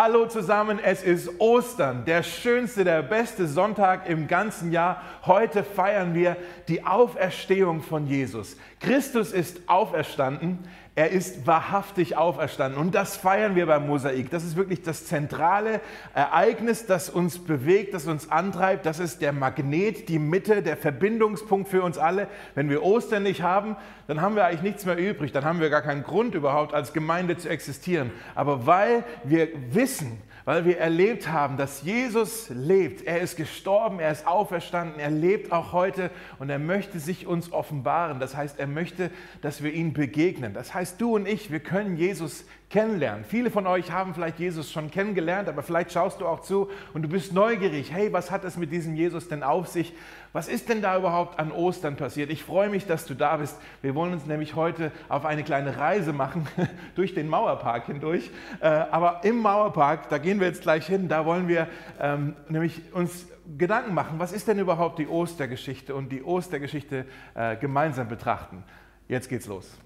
Hallo zusammen, es ist Ostern, der schönste, der beste Sonntag im ganzen Jahr. Heute feiern wir die Auferstehung von Jesus. Christus ist auferstanden. Er ist wahrhaftig auferstanden und das feiern wir beim Mosaik. Das ist wirklich das zentrale Ereignis, das uns bewegt, das uns antreibt. Das ist der Magnet, die Mitte, der Verbindungspunkt für uns alle. Wenn wir Ostern nicht haben, dann haben wir eigentlich nichts mehr übrig. Dann haben wir gar keinen Grund überhaupt als Gemeinde zu existieren. Aber weil wir wissen, weil wir erlebt haben, dass Jesus lebt. Er ist gestorben, er ist auferstanden, er lebt auch heute und er möchte sich uns offenbaren. Das heißt, er möchte, dass wir ihm begegnen. Das heißt, du und ich, wir können Jesus kennenlernen. Viele von euch haben vielleicht Jesus schon kennengelernt, aber vielleicht schaust du auch zu und du bist neugierig. Hey, was hat es mit diesem Jesus denn auf sich? Was ist denn da überhaupt an Ostern passiert? Ich freue mich, dass du da bist. Wir wollen uns nämlich heute auf eine kleine Reise machen durch den Mauerpark hindurch. Äh, aber im Mauerpark, da gehen wir jetzt gleich hin, da wollen wir ähm, nämlich uns Gedanken machen, was ist denn überhaupt die Ostergeschichte und die Ostergeschichte äh, gemeinsam betrachten. Jetzt geht's los.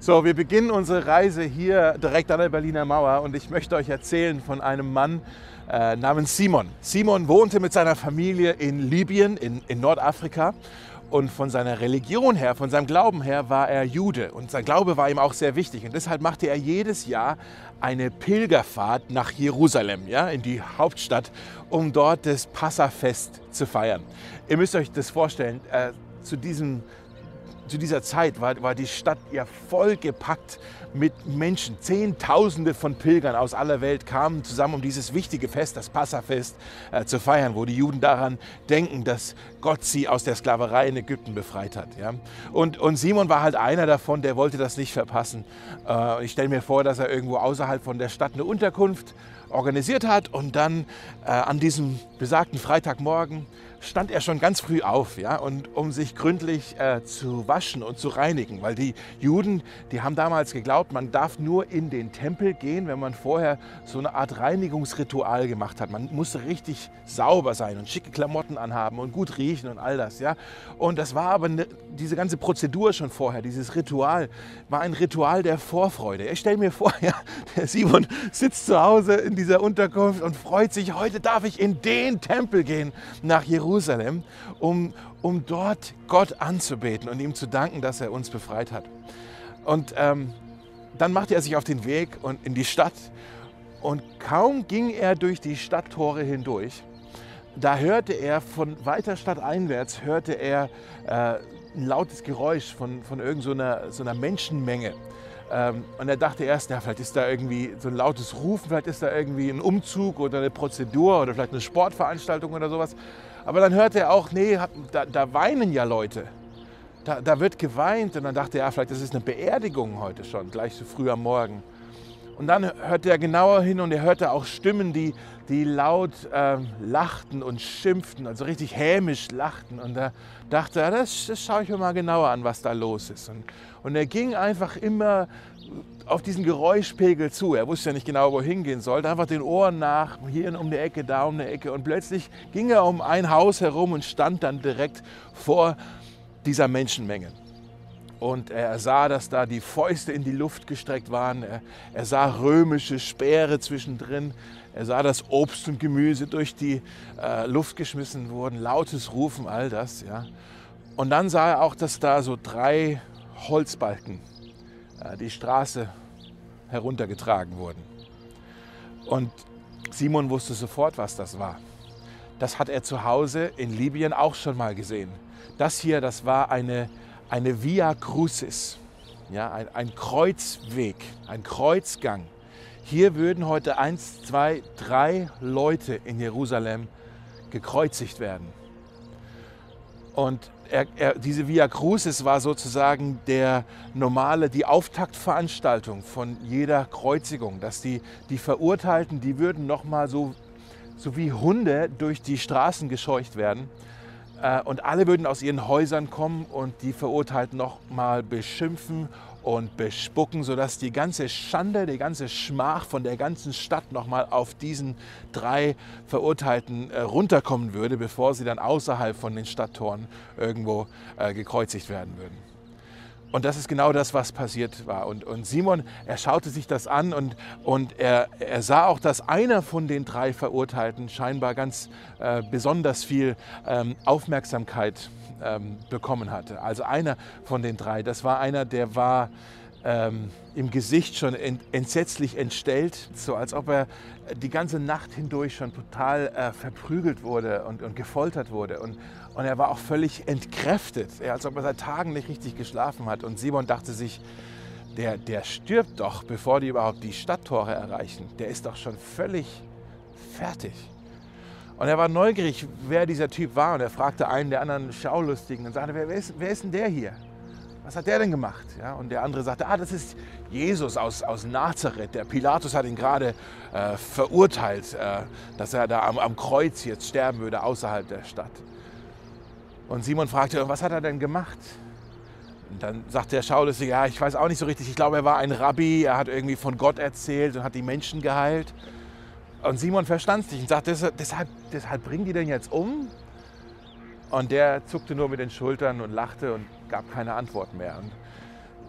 So, wir beginnen unsere Reise hier direkt an der Berliner Mauer und ich möchte euch erzählen von einem Mann äh, namens Simon. Simon wohnte mit seiner Familie in Libyen, in, in Nordafrika und von seiner Religion her, von seinem Glauben her war er Jude und sein Glaube war ihm auch sehr wichtig und deshalb machte er jedes Jahr eine Pilgerfahrt nach Jerusalem, ja, in die Hauptstadt, um dort das Passafest zu feiern. Ihr müsst euch das vorstellen, äh, zu diesem zu dieser Zeit war, war die Stadt ja vollgepackt mit Menschen. Zehntausende von Pilgern aus aller Welt kamen zusammen, um dieses wichtige Fest, das Passafest, äh, zu feiern, wo die Juden daran denken, dass Gott sie aus der Sklaverei in Ägypten befreit hat. Ja? Und, und Simon war halt einer davon, der wollte das nicht verpassen. Äh, ich stelle mir vor, dass er irgendwo außerhalb von der Stadt eine Unterkunft organisiert hat und dann äh, an diesem besagten Freitagmorgen stand er schon ganz früh auf, ja, und um sich gründlich äh, zu waschen und zu reinigen, weil die Juden, die haben damals geglaubt, man darf nur in den Tempel gehen, wenn man vorher so eine Art Reinigungsritual gemacht hat. Man musste richtig sauber sein und schicke Klamotten anhaben und gut riechen und all das, ja. Und das war aber ne, diese ganze Prozedur schon vorher, dieses Ritual war ein Ritual der Vorfreude. Ich stelle mir vor, ja, der Simon sitzt zu Hause in dieser Unterkunft und freut sich, heute darf ich in den Tempel gehen nach Jerusalem. Jerusalem, um, um dort Gott anzubeten und ihm zu danken, dass er uns befreit hat. Und ähm, dann machte er sich auf den Weg und in die Stadt und kaum ging er durch die Stadttore hindurch, da hörte er von weiter Stadt einwärts, hörte er äh, ein lautes Geräusch von, von irgendeiner so, so einer Menschenmenge. Ähm, und er dachte erst, ja, vielleicht ist da irgendwie so ein lautes Rufen, vielleicht ist da irgendwie ein Umzug oder eine Prozedur oder vielleicht eine Sportveranstaltung oder sowas. Aber dann hörte er auch, nee, da, da weinen ja Leute. Da, da, wird geweint. Und dann dachte er, ja, vielleicht ist es eine Beerdigung heute schon, gleich so früh am Morgen. Und dann hörte er genauer hin und er hörte auch Stimmen, die, die laut ähm, lachten und schimpften, also richtig hämisch lachten. Und er dachte, ja, das, das schaue ich mir mal genauer an, was da los ist. Und, und er ging einfach immer auf diesen Geräuschpegel zu. Er wusste ja nicht genau, wo er hingehen sollte. Einfach den Ohren nach, hier um die Ecke, da um die Ecke. Und plötzlich ging er um ein Haus herum und stand dann direkt vor dieser Menschenmenge. Und er sah, dass da die Fäuste in die Luft gestreckt waren. Er, er sah römische Speere zwischendrin. Er sah, dass Obst und Gemüse durch die äh, Luft geschmissen wurden. Lautes Rufen, all das. Ja. Und dann sah er auch, dass da so drei Holzbalken die Straße heruntergetragen wurden. Und Simon wusste sofort, was das war. Das hat er zu Hause in Libyen auch schon mal gesehen. Das hier, das war eine, eine Via Crucis, ja, ein, ein Kreuzweg, ein Kreuzgang. Hier würden heute eins, zwei, drei Leute in Jerusalem gekreuzigt werden. Und er, er, diese Via Crucis war sozusagen der normale, die Auftaktveranstaltung von jeder Kreuzigung, dass die, die Verurteilten, die würden nochmal so, so wie Hunde durch die Straßen gescheucht werden. Äh, und alle würden aus ihren Häusern kommen und die Verurteilten nochmal beschimpfen und bespucken, sodass die ganze Schande, die ganze Schmach von der ganzen Stadt nochmal auf diesen drei Verurteilten äh, runterkommen würde, bevor sie dann außerhalb von den Stadttoren irgendwo äh, gekreuzigt werden würden. Und das ist genau das, was passiert war. Und, und Simon, er schaute sich das an und, und er, er sah auch, dass einer von den drei Verurteilten scheinbar ganz äh, besonders viel ähm, Aufmerksamkeit ähm, bekommen hatte. Also einer von den drei, das war einer, der war ähm, im Gesicht schon ent, entsetzlich entstellt, so als ob er die ganze Nacht hindurch schon total äh, verprügelt wurde und, und gefoltert wurde. Und, und er war auch völlig entkräftet, ja, als ob er seit Tagen nicht richtig geschlafen hat. Und Simon dachte sich, der, der stirbt doch, bevor die überhaupt die Stadttore erreichen. Der ist doch schon völlig fertig. Und er war neugierig, wer dieser Typ war. Und er fragte einen der anderen Schaulustigen und sagte, wer ist, wer ist denn der hier? Was hat der denn gemacht? Ja, und der andere sagte, ah, das ist Jesus aus, aus Nazareth. Der Pilatus hat ihn gerade äh, verurteilt, äh, dass er da am, am Kreuz jetzt sterben würde, außerhalb der Stadt. Und Simon fragte, was hat er denn gemacht? Und dann sagte der Schaulustige, ja, ich weiß auch nicht so richtig. Ich glaube, er war ein Rabbi, er hat irgendwie von Gott erzählt und hat die Menschen geheilt. Und Simon verstand es nicht und sagte, deshalb, deshalb bringen die den jetzt um? Und der zuckte nur mit den Schultern und lachte und gab keine Antwort mehr. Und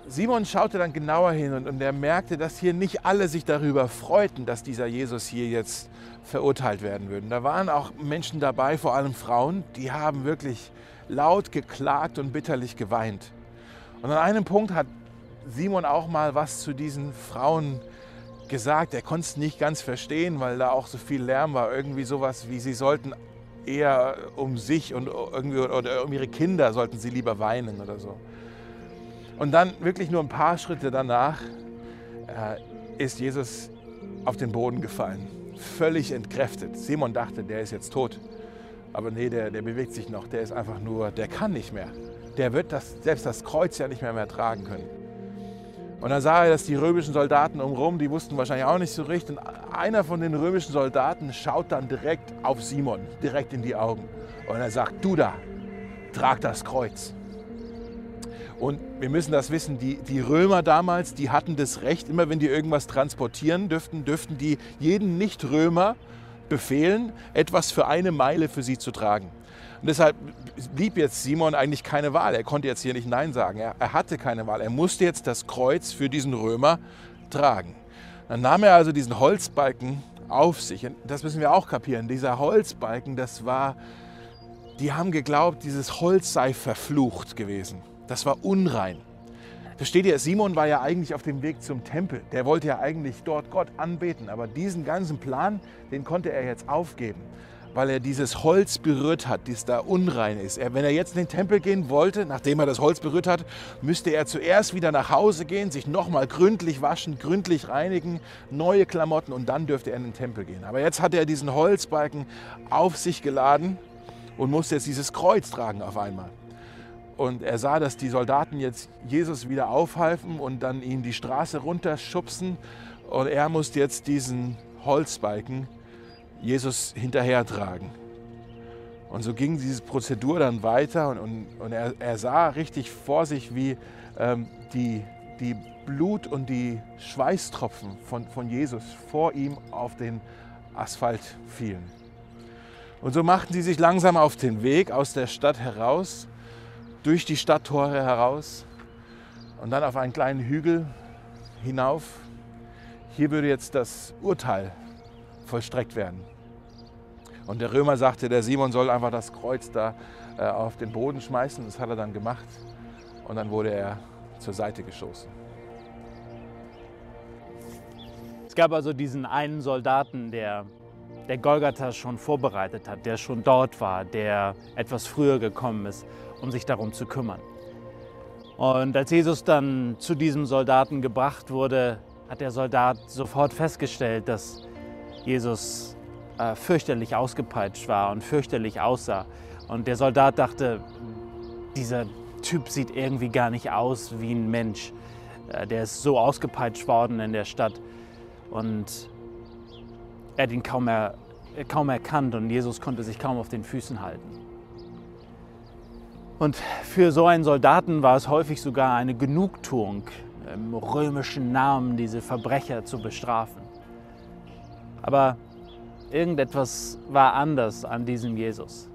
Simon schaute dann genauer hin und, und er merkte, dass hier nicht alle sich darüber freuten, dass dieser Jesus hier jetzt verurteilt werden würde. Da waren auch Menschen dabei, vor allem Frauen, die haben wirklich laut geklagt und bitterlich geweint. Und an einem Punkt hat Simon auch mal was zu diesen Frauen gesagt er konnte es nicht ganz verstehen, weil da auch so viel Lärm war. Irgendwie sowas wie, sie sollten eher um sich und irgendwie oder um ihre Kinder sollten sie lieber weinen oder so. Und dann wirklich nur ein paar Schritte danach äh, ist Jesus auf den Boden gefallen, völlig entkräftet. Simon dachte, der ist jetzt tot. Aber nee, der, der bewegt sich noch, der ist einfach nur, der kann nicht mehr. Der wird das, selbst das Kreuz ja nicht mehr, mehr tragen können. Und dann sah er, dass die römischen Soldaten umrum, die wussten wahrscheinlich auch nicht so recht. Und einer von den römischen Soldaten schaut dann direkt auf Simon, direkt in die Augen. Und er sagt, du da, trag das Kreuz. Und wir müssen das wissen, die, die Römer damals, die hatten das Recht, immer wenn die irgendwas transportieren dürften, dürften die jeden Nicht-Römer befehlen, etwas für eine Meile für sie zu tragen. Und deshalb blieb jetzt Simon eigentlich keine Wahl. Er konnte jetzt hier nicht Nein sagen. Er, er hatte keine Wahl. Er musste jetzt das Kreuz für diesen Römer tragen. Dann nahm er also diesen Holzbalken auf sich. Und das müssen wir auch kapieren. Dieser Holzbalken, das war, die haben geglaubt, dieses Holz sei verflucht gewesen. Das war unrein. Versteht ihr, Simon war ja eigentlich auf dem Weg zum Tempel. Der wollte ja eigentlich dort Gott anbeten. Aber diesen ganzen Plan, den konnte er jetzt aufgeben weil er dieses Holz berührt hat, das da unrein ist. Er, wenn er jetzt in den Tempel gehen wollte, nachdem er das Holz berührt hat, müsste er zuerst wieder nach Hause gehen, sich nochmal gründlich waschen, gründlich reinigen, neue Klamotten und dann dürfte er in den Tempel gehen. Aber jetzt hat er diesen Holzbalken auf sich geladen und musste jetzt dieses Kreuz tragen auf einmal. Und er sah, dass die Soldaten jetzt Jesus wieder aufhalfen und dann ihn die Straße runterschubsen. Und er musste jetzt diesen Holzbalken Jesus hinterhertragen. Und so ging diese Prozedur dann weiter und, und, und er, er, sah richtig vor sich, wie ähm, die, die Blut und die Schweißtropfen von, von Jesus vor ihm auf den Asphalt fielen. Und so machten sie sich langsam auf den Weg aus der Stadt heraus, durch die Stadttore heraus und dann auf einen kleinen Hügel hinauf. Hier würde jetzt das Urteil vollstreckt werden. Und der Römer sagte, der Simon soll einfach das Kreuz da äh, auf den Boden schmeißen. Das hat er dann gemacht. Und dann wurde er zur Seite gestoßen. Es gab also diesen einen Soldaten, der, der Golgatha schon vorbereitet hat, der schon dort war, der etwas früher gekommen ist, um sich darum zu kümmern. Und als Jesus dann zu diesem Soldaten gebracht wurde, hat der Soldat sofort festgestellt, dass Jesus äh, fürchterlich ausgepeitscht war und fürchterlich aussah. Und der Soldat dachte, dieser Typ sieht irgendwie gar nicht aus wie ein Mensch. Äh, der ist so ausgepeitscht worden in der Stadt. Und er hat ihn kaum, er, kaum erkannt und Jesus konnte sich kaum auf den Füßen halten. Und für so einen Soldaten war es häufig sogar eine Genugtuung, im römischen Namen diese Verbrecher zu bestrafen. Aber irgendetwas war anders an diesem Jesus.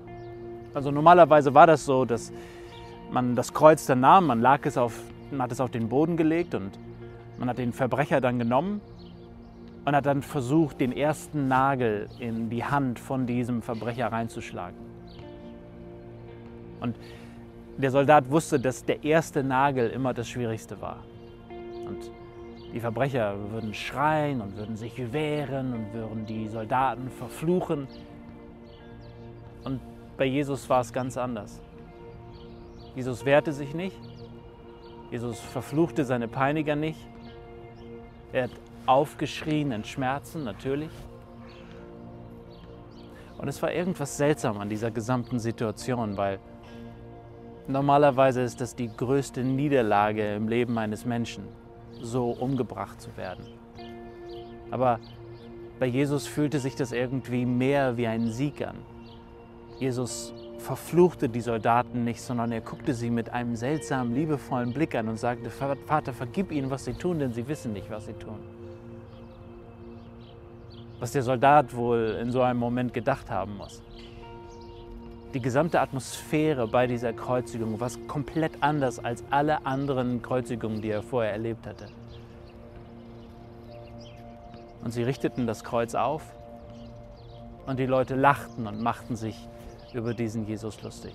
Also normalerweise war das so, dass man das Kreuz der nahm, man lag es auf man hat es auf den Boden gelegt und man hat den Verbrecher dann genommen und hat dann versucht, den ersten Nagel in die Hand von diesem Verbrecher reinzuschlagen. Und der Soldat wusste, dass der erste Nagel immer das Schwierigste war. Und die Verbrecher würden schreien und würden sich wehren und würden die Soldaten verfluchen. Und bei Jesus war es ganz anders. Jesus wehrte sich nicht. Jesus verfluchte seine Peiniger nicht. Er hat aufgeschrien in Schmerzen, natürlich. Und es war irgendwas seltsam an dieser gesamten Situation, weil normalerweise ist das die größte Niederlage im Leben eines Menschen, so umgebracht zu werden. Aber bei Jesus fühlte sich das irgendwie mehr wie ein Sieg an. Jesus verfluchte die Soldaten nicht, sondern er guckte sie mit einem seltsamen, liebevollen Blick an und sagte, Vater, vergib ihnen, was sie tun, denn sie wissen nicht, was sie tun. Was der Soldat wohl in so einem Moment gedacht haben muss. Die gesamte Atmosphäre bei dieser Kreuzigung war komplett anders als alle anderen Kreuzigungen, die er vorher erlebt hatte. Und sie richteten das Kreuz auf und die Leute lachten und machten sich über diesen Jesus lustig.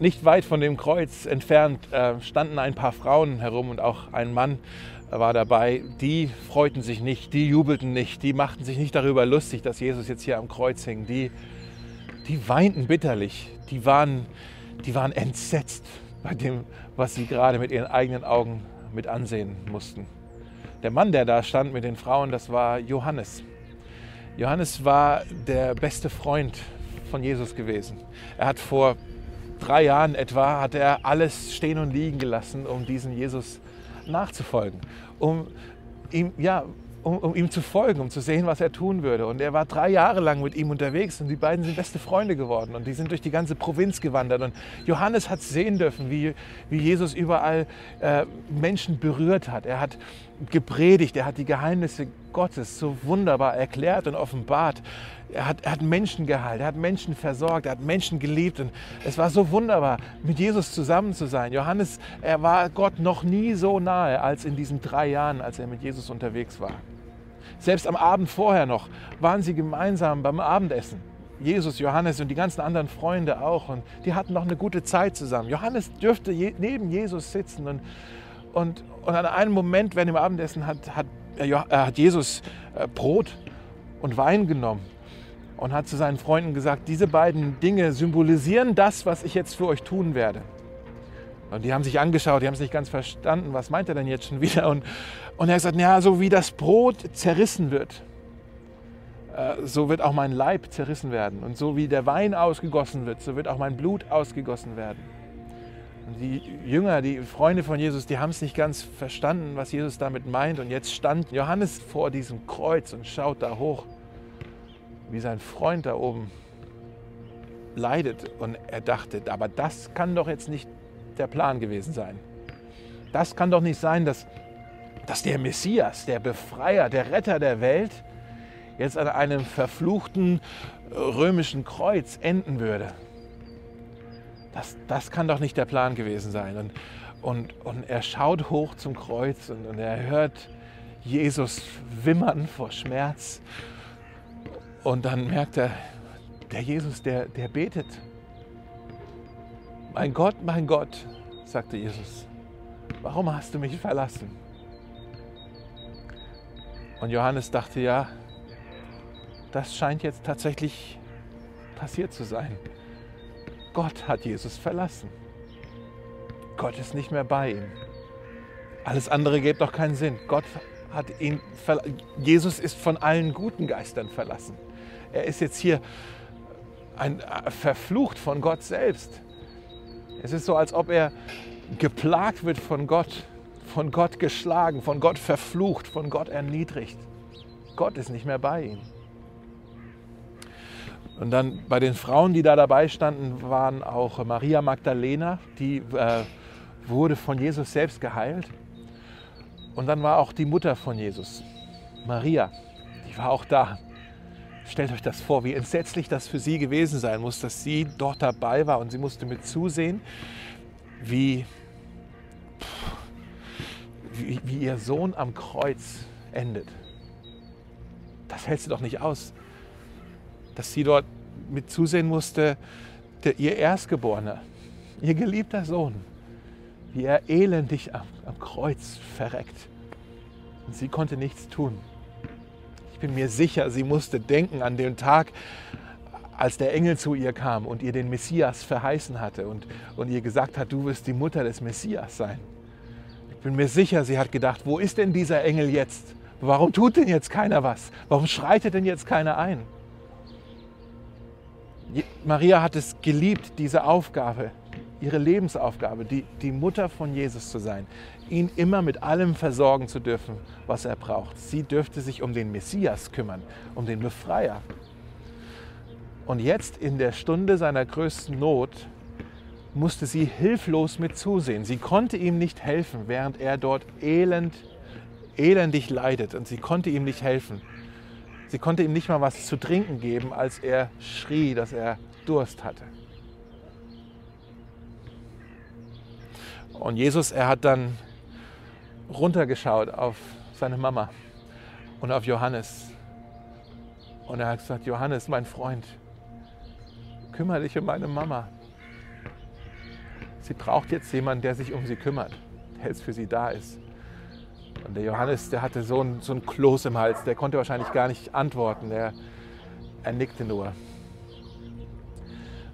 Nicht weit von dem Kreuz entfernt äh, standen ein paar Frauen herum und auch ein Mann war dabei. Die freuten sich nicht, die jubelten nicht, die machten sich nicht darüber lustig, dass Jesus jetzt hier am Kreuz hing. Die, die weinten bitterlich, die waren, die waren entsetzt bei dem, was sie gerade mit ihren eigenen Augen mit ansehen mussten. Der Mann, der da stand mit den Frauen, das war Johannes. Johannes war der beste Freund von Jesus gewesen. Er hat vor drei Jahren etwa hat er alles stehen und liegen gelassen, um diesen Jesus nachzufolgen, um ihm ja um, um, ihm zu folgen, um zu sehen, was er tun würde. Und er war drei Jahre lang mit ihm unterwegs und die beiden sind beste Freunde geworden und die sind durch die ganze Provinz gewandert. Und Johannes hat sehen dürfen, wie, wie Jesus überall äh, Menschen berührt hat. Er hat gepredigt, er hat die Geheimnisse Gottes so wunderbar erklärt und offenbart. Er hat, er hat Menschen geheilt, er hat Menschen versorgt, er hat Menschen geliebt. Und es war so wunderbar, mit Jesus zusammen zu sein. Johannes, er war Gott noch nie so nahe als in diesen drei Jahren, als er mit Jesus unterwegs war. Selbst am Abend vorher noch waren sie gemeinsam beim Abendessen. Jesus, Johannes und die ganzen anderen Freunde auch. Und die hatten noch eine gute Zeit zusammen. Johannes dürfte je, neben Jesus sitzen. Und, und, und an einem Moment während dem Abendessen hat, hat, äh, hat Jesus äh, Brot und Wein genommen und hat zu seinen Freunden gesagt, diese beiden Dinge symbolisieren das, was ich jetzt für euch tun werde. Und die haben sich angeschaut, die haben es nicht ganz verstanden, was meint er denn jetzt schon wieder? Und, und er hat gesagt, ja, so wie das Brot zerrissen wird, äh, so wird auch mein Leib zerrissen werden. Und so wie der Wein ausgegossen wird, so wird auch mein Blut ausgegossen werden. Und die Jünger, die Freunde von Jesus, die haben es nicht ganz verstanden, was Jesus damit meint. Und jetzt stand Johannes vor diesem Kreuz und schaut da hoch wie sein Freund da oben leidet. Und er dachte, aber das kann doch jetzt nicht der Plan gewesen sein. Das kann doch nicht sein, dass, dass der Messias, der Befreier, der Retter der Welt jetzt an einem verfluchten römischen Kreuz enden würde. Das, das kann doch nicht der Plan gewesen sein. Und, und, und er schaut hoch zum Kreuz und, und er hört Jesus wimmern vor Schmerz und dann merkt er, der Jesus, der, der betet. Mein Gott, mein Gott, sagte Jesus, warum hast du mich verlassen? Und Johannes dachte, ja, das scheint jetzt tatsächlich passiert zu sein. Gott hat Jesus verlassen. Gott ist nicht mehr bei ihm. Alles andere gibt doch keinen Sinn. Gott hat ihn, Jesus ist von allen guten Geistern verlassen. Er ist jetzt hier ein, äh, verflucht von Gott selbst. Es ist so, als ob er geplagt wird von Gott, von Gott geschlagen, von Gott verflucht, von Gott erniedrigt. Gott ist nicht mehr bei ihm. Und dann bei den Frauen, die da dabei standen, waren auch Maria Magdalena, die äh, wurde von Jesus selbst geheilt. Und dann war auch die Mutter von Jesus, Maria, die war auch da. Stellt euch das vor, wie entsetzlich das für sie gewesen sein muss, dass sie dort dabei war und sie musste mit zusehen, wie, wie, wie ihr Sohn am Kreuz endet. Das hält sie doch nicht aus, dass sie dort mit zusehen musste, der, ihr Erstgeborener, ihr geliebter Sohn, wie er elendig am, am Kreuz verreckt. Und sie konnte nichts tun. Ich bin mir sicher, sie musste denken an den Tag, als der Engel zu ihr kam und ihr den Messias verheißen hatte und, und ihr gesagt hat, du wirst die Mutter des Messias sein. Ich bin mir sicher, sie hat gedacht, wo ist denn dieser Engel jetzt? Warum tut denn jetzt keiner was? Warum schreitet denn jetzt keiner ein? Maria hat es geliebt, diese Aufgabe, ihre Lebensaufgabe, die, die Mutter von Jesus zu sein, ihn immer mit allem versorgen zu dürfen, was er braucht. Sie dürfte sich um den Messias kümmern, um den Befreier. Und jetzt in der Stunde seiner größten Not musste sie hilflos mit zusehen. Sie konnte ihm nicht helfen, während er dort elend, elendig leidet. Und sie konnte ihm nicht helfen. Sie konnte ihm nicht mal was zu trinken geben, als er schrie, dass er Durst hatte. Und Jesus, er hat dann runtergeschaut auf seine Mama und auf Johannes. Und er hat gesagt, Johannes, mein Freund, kümmere dich um meine Mama. Sie braucht jetzt jemanden, der sich um sie kümmert, der jetzt für sie da ist. Und der Johannes, der hatte so ein, so ein Kloß im Hals, der konnte wahrscheinlich gar nicht antworten, der, er nickte nur.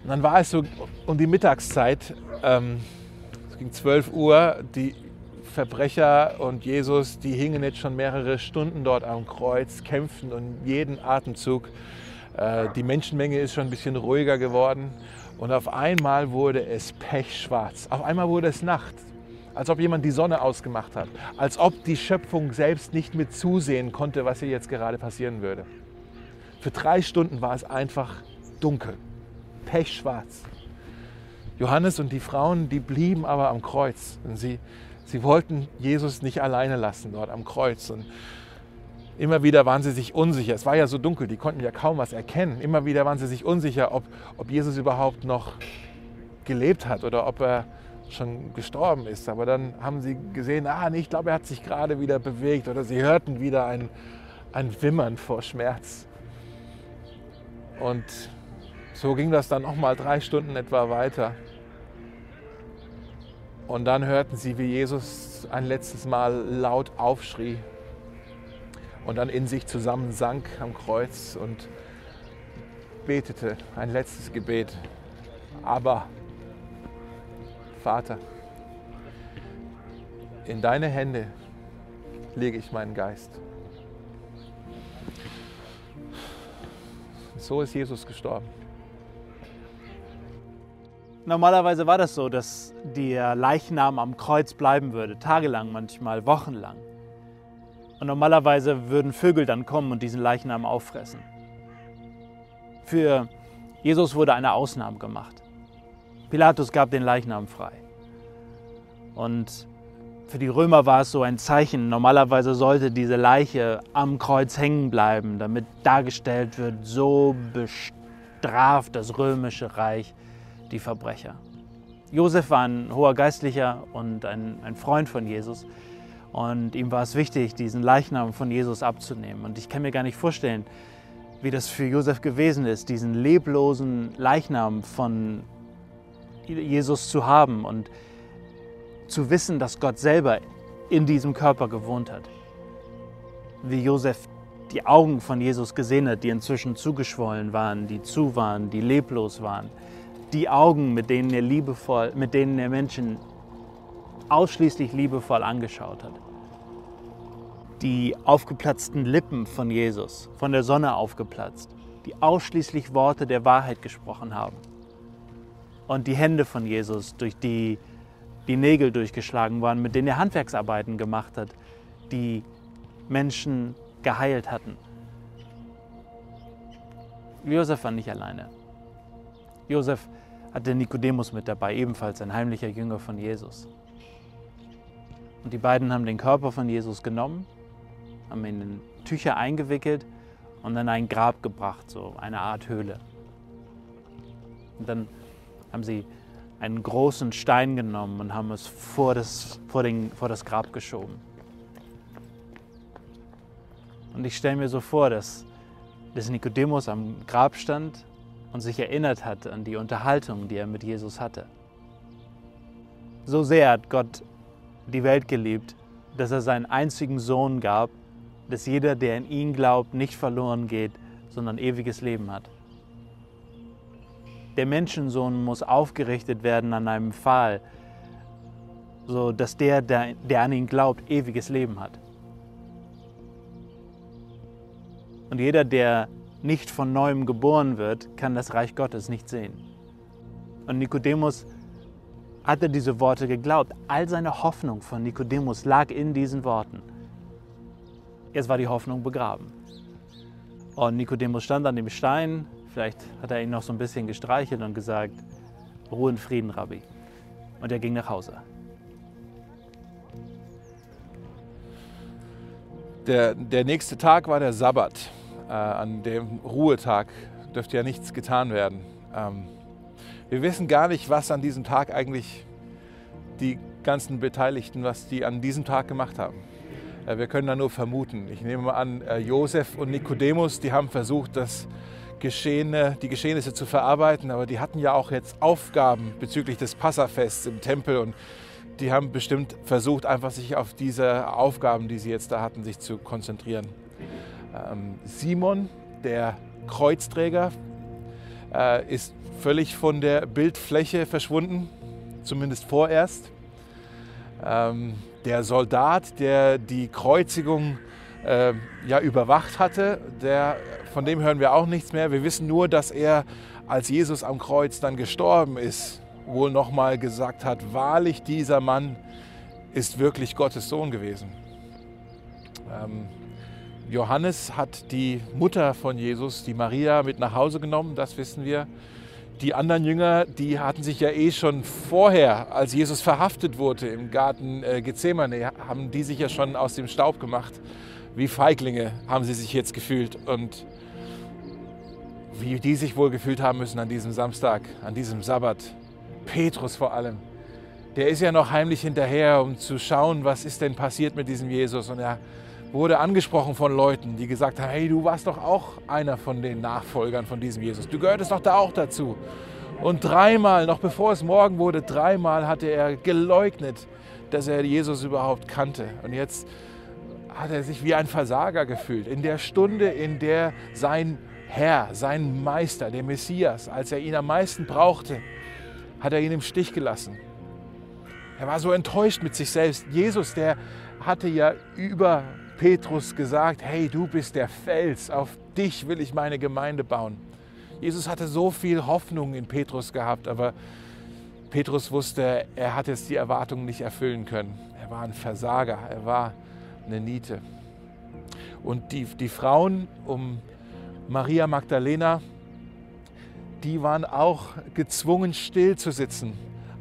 Und dann war es so um die Mittagszeit, ähm, es ging 12 Uhr, die Verbrecher und Jesus, die hingen jetzt schon mehrere Stunden dort am Kreuz, kämpften und jeden Atemzug. Äh, die Menschenmenge ist schon ein bisschen ruhiger geworden und auf einmal wurde es pechschwarz. Auf einmal wurde es Nacht, als ob jemand die Sonne ausgemacht hat, als ob die Schöpfung selbst nicht mit zusehen konnte, was hier jetzt gerade passieren würde. Für drei Stunden war es einfach dunkel, pechschwarz. Johannes und die Frauen, die blieben aber am Kreuz. Und sie, sie wollten Jesus nicht alleine lassen dort am Kreuz. Und immer wieder waren sie sich unsicher. Es war ja so dunkel, die konnten ja kaum was erkennen. Immer wieder waren sie sich unsicher, ob, ob Jesus überhaupt noch gelebt hat oder ob er schon gestorben ist. Aber dann haben sie gesehen, ah, nee, ich glaube, er hat sich gerade wieder bewegt. Oder sie hörten wieder ein, ein Wimmern vor Schmerz. Und so ging das dann noch mal drei Stunden etwa weiter. Und dann hörten sie, wie Jesus ein letztes Mal laut aufschrie und dann in sich zusammensank am Kreuz und betete ein letztes Gebet. Aber, Vater, in deine Hände lege ich meinen Geist. So ist Jesus gestorben. Normalerweise war das so, dass der Leichnam am Kreuz bleiben würde, tagelang, manchmal wochenlang. Und normalerweise würden Vögel dann kommen und diesen Leichnam auffressen. Für Jesus wurde eine Ausnahme gemacht. Pilatus gab den Leichnam frei. Und für die Römer war es so ein Zeichen. Normalerweise sollte diese Leiche am Kreuz hängen bleiben, damit dargestellt wird, so bestraft das römische Reich die Verbrecher. Josef war ein hoher Geistlicher und ein, ein Freund von Jesus. Und ihm war es wichtig, diesen Leichnam von Jesus abzunehmen. Und ich kann mir gar nicht vorstellen, wie das für Josef gewesen ist, diesen leblosen Leichnam von Jesus zu haben und zu wissen, dass Gott selber in diesem Körper gewohnt hat. Wie Josef die Augen von Jesus gesehen hat, die inzwischen zugeschwollen waren, die zu waren, die leblos waren die Augen, mit denen er liebevoll, mit denen er Menschen ausschließlich liebevoll angeschaut hat. Die aufgeplatzten Lippen von Jesus, von der Sonne aufgeplatzt, die ausschließlich Worte der Wahrheit gesprochen haben. Und die Hände von Jesus, durch die die Nägel durchgeschlagen waren, mit denen er Handwerksarbeiten gemacht hat, die Menschen geheilt hatten. Josef war nicht alleine. Josef hatte Nikodemus mit dabei, ebenfalls ein heimlicher Jünger von Jesus. Und die beiden haben den Körper von Jesus genommen, haben ihn in Tücher eingewickelt und in ein Grab gebracht, so eine Art Höhle. Und dann haben sie einen großen Stein genommen und haben es vor das, vor den, vor das Grab geschoben. Und ich stelle mir so vor, dass, dass Nikodemus am Grab stand und sich erinnert hat an die Unterhaltung, die er mit Jesus hatte. So sehr hat Gott die Welt geliebt, dass er seinen einzigen Sohn gab, dass jeder, der in ihn glaubt, nicht verloren geht, sondern ewiges Leben hat. Der Menschensohn muss aufgerichtet werden an einem Pfahl, so dass der, der, an ihn glaubt, ewiges Leben hat. Und jeder, der nicht von neuem geboren wird, kann das Reich Gottes nicht sehen. Und Nikodemus hatte diese Worte geglaubt. All seine Hoffnung von Nikodemus lag in diesen Worten. Jetzt war die Hoffnung begraben. Und Nikodemus stand an dem Stein, vielleicht hat er ihn noch so ein bisschen gestreichelt und gesagt, Ruhe in Frieden, Rabbi. Und er ging nach Hause. Der, der nächste Tag war der Sabbat. Äh, an dem Ruhetag dürfte ja nichts getan werden. Ähm, wir wissen gar nicht, was an diesem Tag eigentlich die ganzen Beteiligten, was die an diesem Tag gemacht haben. Äh, wir können da nur vermuten. Ich nehme mal an, äh, Josef und Nikodemus, die haben versucht, das Geschehene, die Geschehnisse zu verarbeiten, aber die hatten ja auch jetzt Aufgaben bezüglich des Passafests im Tempel und die haben bestimmt versucht, einfach sich auf diese Aufgaben, die sie jetzt da hatten, sich zu konzentrieren. Ähm, Simon, der Kreuzträger, äh, ist völlig von der Bildfläche verschwunden, zumindest vorerst. Ähm, der Soldat, der die Kreuzigung äh, ja, überwacht hatte, der, von dem hören wir auch nichts mehr. Wir wissen nur, dass er, als Jesus am Kreuz dann gestorben ist, wohl nochmal gesagt hat, wahrlich dieser Mann ist wirklich Gottes Sohn gewesen. Ähm, Johannes hat die Mutter von Jesus, die Maria, mit nach Hause genommen, das wissen wir. Die anderen Jünger, die hatten sich ja eh schon vorher, als Jesus verhaftet wurde im Garten äh, Gethsemane, haben die sich ja schon aus dem Staub gemacht. Wie Feiglinge haben sie sich jetzt gefühlt und wie die sich wohl gefühlt haben müssen an diesem Samstag, an diesem Sabbat. Petrus vor allem. Der ist ja noch heimlich hinterher, um zu schauen, was ist denn passiert mit diesem Jesus. Und er wurde angesprochen von Leuten, die gesagt haben, hey, du warst doch auch einer von den Nachfolgern von diesem Jesus. Du gehörtest doch da auch dazu. Und dreimal, noch bevor es morgen wurde, dreimal hatte er geleugnet, dass er Jesus überhaupt kannte. Und jetzt hat er sich wie ein Versager gefühlt. In der Stunde, in der sein Herr, sein Meister, der Messias, als er ihn am meisten brauchte, hat er ihn im Stich gelassen. Er war so enttäuscht mit sich selbst. Jesus, der hatte ja über Petrus gesagt, hey, du bist der Fels, auf dich will ich meine Gemeinde bauen. Jesus hatte so viel Hoffnung in Petrus gehabt, aber Petrus wusste, er hat jetzt die Erwartungen nicht erfüllen können. Er war ein Versager, er war eine Niete. Und die, die Frauen um Maria Magdalena, die waren auch gezwungen, still zu sitzen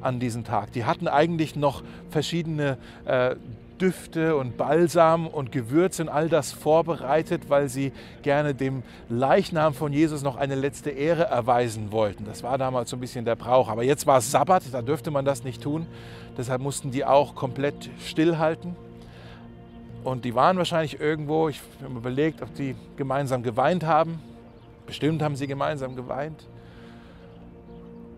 an diesem Tag. Die hatten eigentlich noch verschiedene äh, Düfte und Balsam und Gewürze und all das vorbereitet, weil sie gerne dem Leichnam von Jesus noch eine letzte Ehre erweisen wollten. Das war damals so ein bisschen der Brauch. Aber jetzt war es Sabbat, da dürfte man das nicht tun. Deshalb mussten die auch komplett stillhalten. Und die waren wahrscheinlich irgendwo, ich habe mir überlegt, ob die gemeinsam geweint haben. Bestimmt haben sie gemeinsam geweint.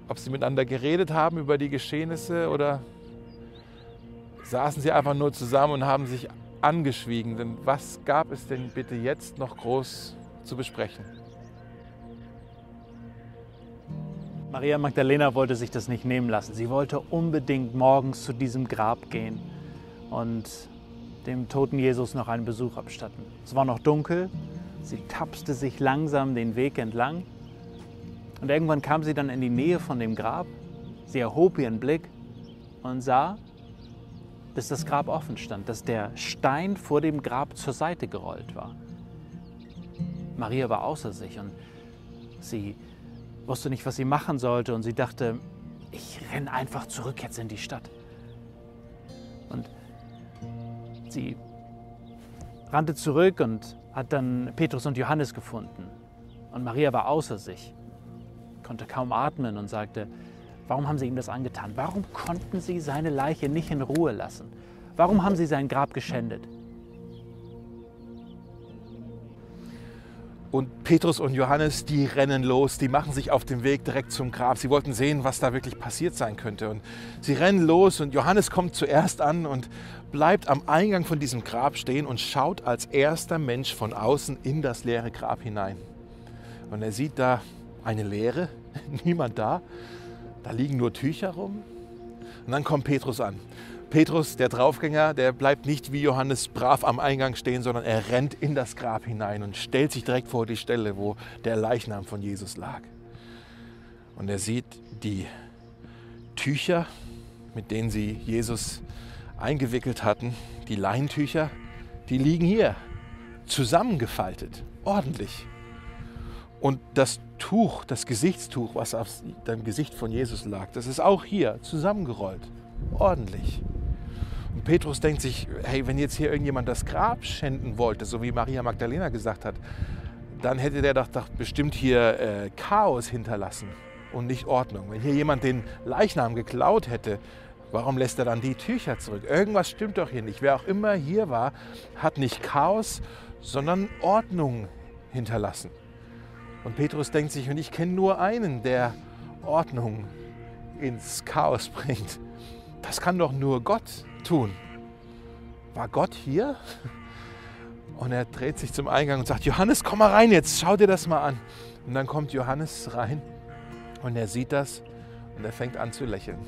Ob sie miteinander geredet haben über die Geschehnisse oder saßen sie einfach nur zusammen und haben sich angeschwiegen. Denn was gab es denn bitte jetzt noch groß zu besprechen? Maria Magdalena wollte sich das nicht nehmen lassen. Sie wollte unbedingt morgens zu diesem Grab gehen und dem toten Jesus noch einen Besuch abstatten. Es war noch dunkel, sie tapste sich langsam den Weg entlang und irgendwann kam sie dann in die Nähe von dem Grab. Sie erhob ihren Blick und sah, dass das Grab offen stand, dass der Stein vor dem Grab zur Seite gerollt war. Maria war außer sich und sie wusste nicht, was sie machen sollte und sie dachte, ich renne einfach zurück jetzt in die Stadt. Und sie rannte zurück und hat dann Petrus und Johannes gefunden. Und Maria war außer sich, konnte kaum atmen und sagte, warum haben sie ihm das angetan? Warum konnten sie seine Leiche nicht in Ruhe lassen? Warum haben sie sein Grab geschändet? Und Petrus und Johannes, die rennen los, die machen sich auf den Weg direkt zum Grab. Sie wollten sehen, was da wirklich passiert sein könnte. Und sie rennen los und Johannes kommt zuerst an und bleibt am Eingang von diesem Grab stehen und schaut als erster Mensch von außen in das leere Grab hinein. Und er sieht da eine Leere, niemand da. Da liegen nur Tücher rum. Und dann kommt Petrus an. Petrus, der Draufgänger, der bleibt nicht wie Johannes brav am Eingang stehen, sondern er rennt in das Grab hinein und stellt sich direkt vor die Stelle, wo der Leichnam von Jesus lag. Und er sieht die Tücher, mit denen sie Jesus eingewickelt hatten, die Leintücher, die liegen hier, zusammengefaltet, ordentlich. Und das Tuch, das Gesichtstuch, was auf dem Gesicht von Jesus lag, das ist auch hier zusammengerollt, ordentlich. Und Petrus denkt sich, hey, wenn jetzt hier irgendjemand das Grab schänden wollte, so wie Maria Magdalena gesagt hat, dann hätte der doch, doch bestimmt hier äh, Chaos hinterlassen und nicht Ordnung. Wenn hier jemand den Leichnam geklaut hätte, warum lässt er dann die Tücher zurück? Irgendwas stimmt doch hier nicht. Wer auch immer hier war, hat nicht Chaos, sondern Ordnung hinterlassen. Und Petrus denkt sich, und ich kenne nur einen, der Ordnung ins Chaos bringt. Das kann doch nur Gott tun. War Gott hier? Und er dreht sich zum Eingang und sagt, Johannes, komm mal rein jetzt, schau dir das mal an. Und dann kommt Johannes rein und er sieht das und er fängt an zu lächeln.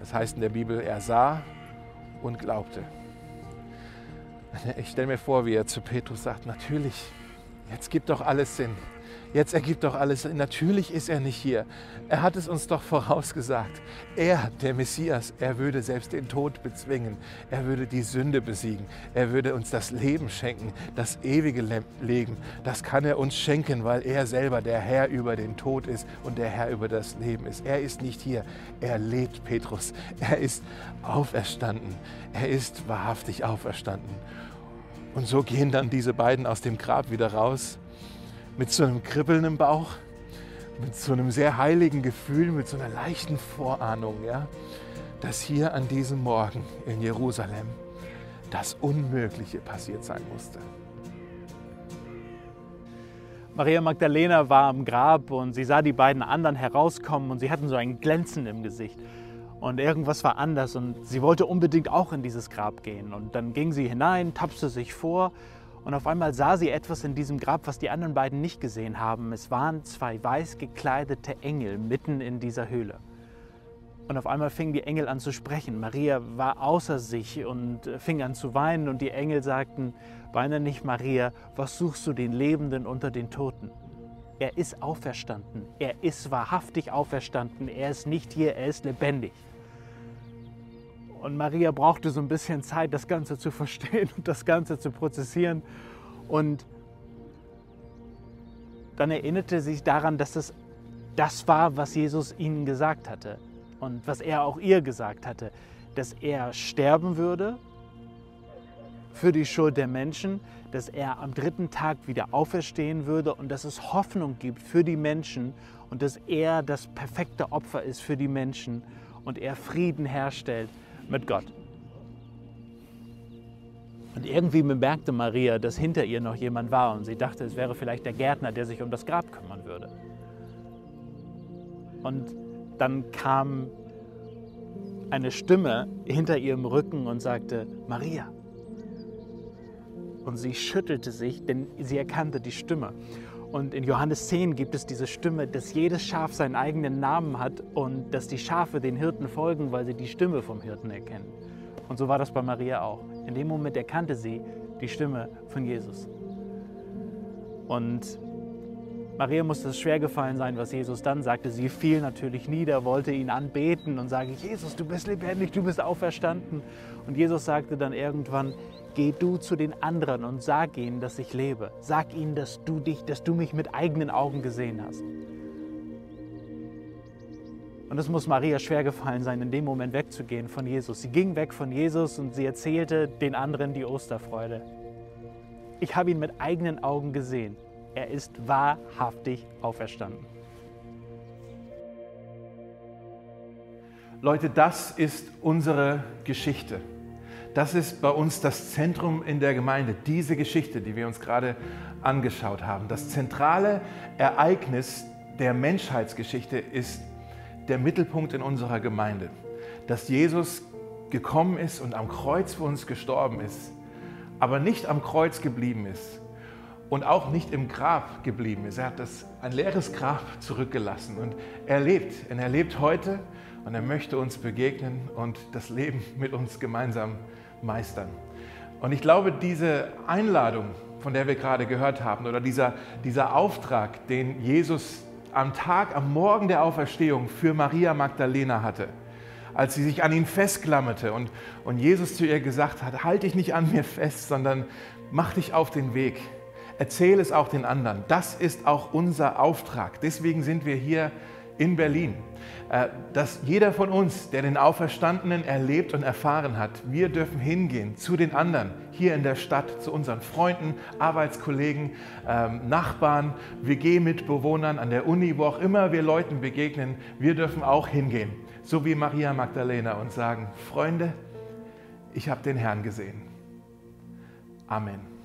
Das heißt in der Bibel, er sah und glaubte. Ich stelle mir vor, wie er zu Petrus sagt, natürlich, jetzt gibt doch alles Sinn. Jetzt ergibt doch alles, natürlich ist er nicht hier. Er hat es uns doch vorausgesagt. Er, der Messias, er würde selbst den Tod bezwingen. Er würde die Sünde besiegen. Er würde uns das Leben schenken, das ewige Leben. Das kann er uns schenken, weil er selber der Herr über den Tod ist und der Herr über das Leben ist. Er ist nicht hier. Er lebt, Petrus. Er ist auferstanden. Er ist wahrhaftig auferstanden. Und so gehen dann diese beiden aus dem Grab wieder raus mit so einem Kribbeln im Bauch, mit so einem sehr heiligen Gefühl, mit so einer leichten Vorahnung, ja, dass hier an diesem Morgen in Jerusalem das Unmögliche passiert sein musste. Maria Magdalena war am Grab und sie sah die beiden anderen herauskommen und sie hatten so ein Glänzen im Gesicht. Und irgendwas war anders und sie wollte unbedingt auch in dieses Grab gehen. Und dann ging sie hinein, tapste sich vor und auf einmal sah sie etwas in diesem Grab, was die anderen beiden nicht gesehen haben. Es waren zwei weiß gekleidete Engel mitten in dieser Höhle. Und auf einmal fingen die Engel an zu sprechen. Maria war außer sich und fing an zu weinen. Und die Engel sagten, weine nicht, Maria, was suchst du den Lebenden unter den Toten? Er ist auferstanden. Er ist wahrhaftig auferstanden. Er ist nicht hier, er ist lebendig. Und Maria brauchte so ein bisschen Zeit, das Ganze zu verstehen und das Ganze zu prozessieren. Und dann erinnerte sie sich daran, dass es das war, was Jesus ihnen gesagt hatte und was er auch ihr gesagt hatte, dass er sterben würde für die Schuld der Menschen, dass er am dritten Tag wieder auferstehen würde und dass es Hoffnung gibt für die Menschen und dass er das perfekte Opfer ist für die Menschen und er Frieden herstellt mit Gott. Und irgendwie bemerkte Maria, dass hinter ihr noch jemand war und sie dachte, es wäre vielleicht der Gärtner, der sich um das Grab kümmern würde. Und dann kam eine Stimme hinter ihrem Rücken und sagte, Maria. Und sie schüttelte sich, denn sie erkannte die Stimme. Und in Johannes 10 gibt es diese Stimme, dass jedes Schaf seinen eigenen Namen hat und dass die Schafe den Hirten folgen, weil sie die Stimme vom Hirten erkennen. Und so war das bei Maria auch. In dem Moment erkannte sie die Stimme von Jesus. Und Maria musste es schwer gefallen sein, was Jesus dann sagte. Sie fiel natürlich nieder, wollte ihn anbeten und sagte, Jesus, du bist lebendig, du bist auferstanden. Und Jesus sagte dann irgendwann, Geh du zu den anderen und sag ihnen, dass ich lebe. Sag ihnen, dass du dich, dass du mich mit eigenen Augen gesehen hast. Und es muss Maria schwer gefallen sein, in dem Moment wegzugehen von Jesus. Sie ging weg von Jesus und sie erzählte den anderen die Osterfreude. Ich habe ihn mit eigenen Augen gesehen. Er ist wahrhaftig auferstanden. Leute, das ist unsere Geschichte. Das ist bei uns das Zentrum in der Gemeinde, diese Geschichte, die wir uns gerade angeschaut haben. Das zentrale Ereignis der Menschheitsgeschichte ist der Mittelpunkt in unserer Gemeinde. Dass Jesus gekommen ist und am Kreuz für uns gestorben ist, aber nicht am Kreuz geblieben ist und auch nicht im Grab geblieben ist. Er hat das, ein leeres Grab zurückgelassen und er lebt. Und er lebt heute und er möchte uns begegnen und das Leben mit uns gemeinsam meistern. Und ich glaube, diese Einladung, von der wir gerade gehört haben, oder dieser, dieser Auftrag, den Jesus am Tag, am Morgen der Auferstehung für Maria Magdalena hatte, als sie sich an ihn festklammerte und, und Jesus zu ihr gesagt hat, halt dich nicht an mir fest, sondern mach dich auf den Weg. Erzähl es auch den anderen. Das ist auch unser Auftrag. Deswegen sind wir hier in Berlin. Äh, dass jeder von uns, der den Auferstandenen erlebt und erfahren hat, wir dürfen hingehen zu den anderen hier in der Stadt, zu unseren Freunden, Arbeitskollegen, ähm, Nachbarn, WG-Mitbewohnern an der Uni, wo auch immer wir Leuten begegnen, wir dürfen auch hingehen, so wie Maria Magdalena und sagen, Freunde, ich habe den Herrn gesehen. Amen.